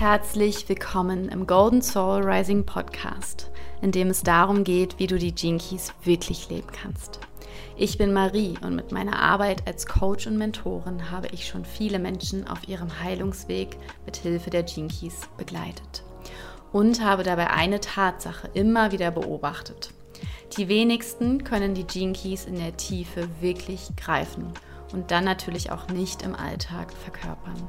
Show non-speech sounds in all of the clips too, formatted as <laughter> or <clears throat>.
Herzlich willkommen im Golden Soul Rising Podcast, in dem es darum geht, wie du die Gene Keys wirklich leben kannst. Ich bin Marie und mit meiner Arbeit als Coach und Mentorin habe ich schon viele Menschen auf ihrem Heilungsweg mit Hilfe der Gene Keys begleitet und habe dabei eine Tatsache immer wieder beobachtet. Die wenigsten können die Gene Keys in der Tiefe wirklich greifen und dann natürlich auch nicht im Alltag verkörpern.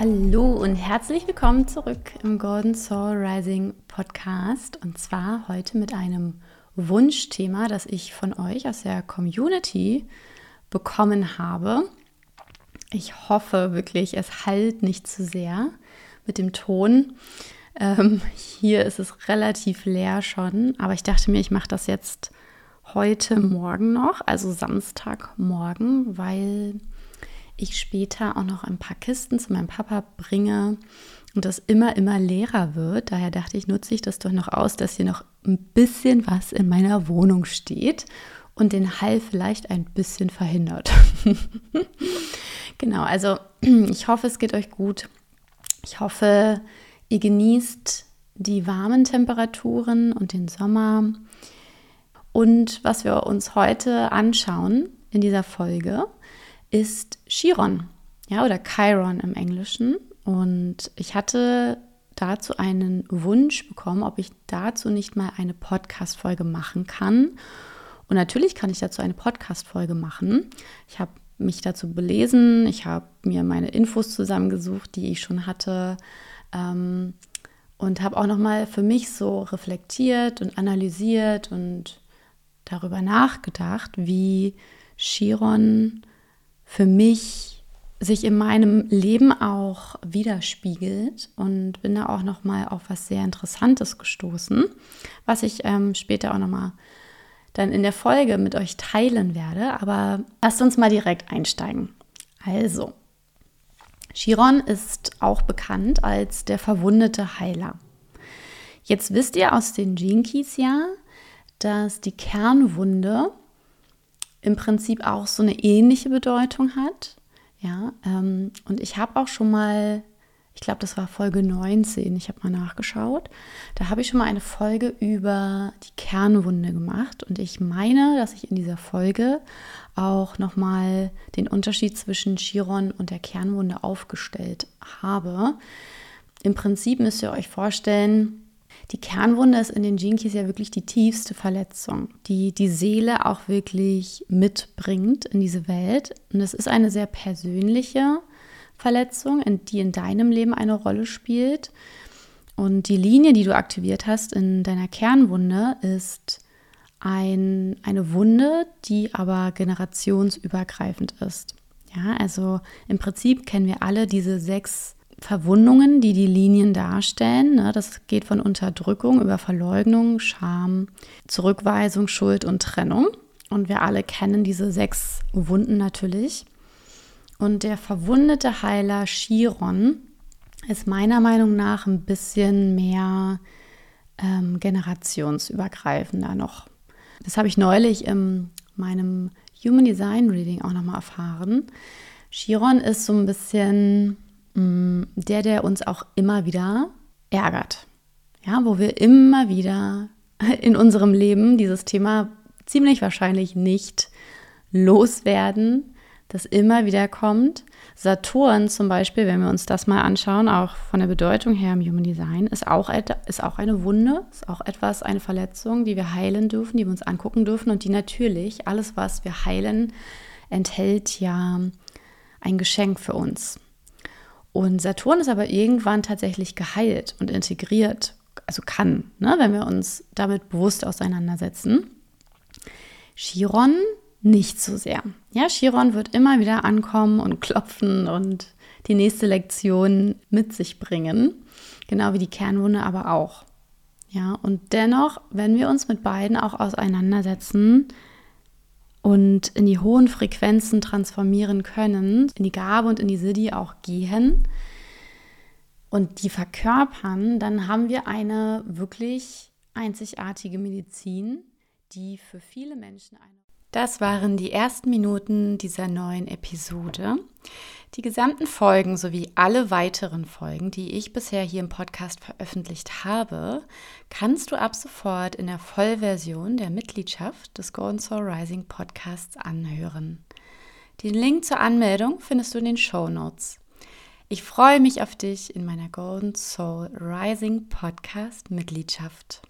Hallo und herzlich willkommen zurück im Golden Soul Rising Podcast und zwar heute mit einem Wunschthema, das ich von euch aus der Community bekommen habe. Ich hoffe wirklich, es halt nicht zu sehr mit dem Ton. Ähm, hier ist es relativ leer schon, aber ich dachte mir, ich mache das jetzt heute Morgen noch, also Samstagmorgen, weil ich später auch noch ein paar Kisten zu meinem Papa bringe und das immer, immer leerer wird. Daher dachte ich, nutze ich das doch noch aus, dass hier noch ein bisschen was in meiner Wohnung steht und den Hall vielleicht ein bisschen verhindert. <laughs> genau, also <clears throat> ich hoffe, es geht euch gut. Ich hoffe, ihr genießt die warmen Temperaturen und den Sommer. Und was wir uns heute anschauen in dieser Folge, ist Chiron, ja, oder Chiron im Englischen. Und ich hatte dazu einen Wunsch bekommen, ob ich dazu nicht mal eine Podcast-Folge machen kann. Und natürlich kann ich dazu eine Podcast-Folge machen. Ich habe mich dazu belesen, ich habe mir meine Infos zusammengesucht, die ich schon hatte. Ähm, und habe auch nochmal für mich so reflektiert und analysiert und darüber nachgedacht, wie Chiron für mich sich in meinem Leben auch widerspiegelt und bin da auch noch mal auf was sehr Interessantes gestoßen, was ich ähm, später auch noch mal dann in der Folge mit euch teilen werde. Aber lasst uns mal direkt einsteigen. Also, Chiron ist auch bekannt als der verwundete Heiler. Jetzt wisst ihr aus den Keys ja, dass die Kernwunde im Prinzip auch so eine ähnliche Bedeutung hat. Ja, ähm, und ich habe auch schon mal, ich glaube, das war Folge 19, ich habe mal nachgeschaut. Da habe ich schon mal eine Folge über die Kernwunde gemacht und ich meine, dass ich in dieser Folge auch nochmal den Unterschied zwischen Chiron und der Kernwunde aufgestellt habe. Im Prinzip müsst ihr euch vorstellen, die Kernwunde ist in den Jinkies ja wirklich die tiefste Verletzung, die die Seele auch wirklich mitbringt in diese Welt. Und es ist eine sehr persönliche Verletzung, die in deinem Leben eine Rolle spielt. Und die Linie, die du aktiviert hast in deiner Kernwunde, ist ein, eine Wunde, die aber generationsübergreifend ist. Ja, also im Prinzip kennen wir alle diese sechs Verwundungen, die die Linien darstellen. Ne? Das geht von Unterdrückung über Verleugnung, Scham, Zurückweisung, Schuld und Trennung. Und wir alle kennen diese sechs Wunden natürlich. Und der verwundete Heiler Chiron ist meiner Meinung nach ein bisschen mehr ähm, generationsübergreifender noch. Das habe ich neulich in meinem Human Design Reading auch nochmal erfahren. Chiron ist so ein bisschen der, der uns auch immer wieder ärgert. Ja, wo wir immer wieder <laughs> in unserem Leben dieses Thema ziemlich wahrscheinlich nicht loswerden, das immer wieder kommt. Saturn zum Beispiel, wenn wir uns das mal anschauen, auch von der Bedeutung her im Human Design, ist auch, ist auch eine Wunde, ist auch etwas, eine Verletzung, die wir heilen dürfen, die wir uns angucken dürfen und die natürlich, alles, was wir heilen, enthält ja ein Geschenk für uns. Und Saturn ist aber irgendwann tatsächlich geheilt und integriert, also kann, ne, wenn wir uns damit bewusst auseinandersetzen. Chiron nicht so sehr. Ja, Chiron wird immer wieder ankommen und klopfen und die nächste Lektion mit sich bringen, genau wie die Kernwunde aber auch. Ja, und dennoch, wenn wir uns mit beiden auch auseinandersetzen und in die hohen Frequenzen transformieren können, in die Gabe und in die Siddhi auch gehen und die verkörpern, dann haben wir eine wirklich einzigartige Medizin, die für viele Menschen eine das waren die ersten Minuten dieser neuen Episode. Die gesamten Folgen sowie alle weiteren Folgen, die ich bisher hier im Podcast veröffentlicht habe, kannst du ab sofort in der Vollversion der Mitgliedschaft des Golden Soul Rising Podcasts anhören. Den Link zur Anmeldung findest du in den Show Notes. Ich freue mich auf dich in meiner Golden Soul Rising Podcast Mitgliedschaft.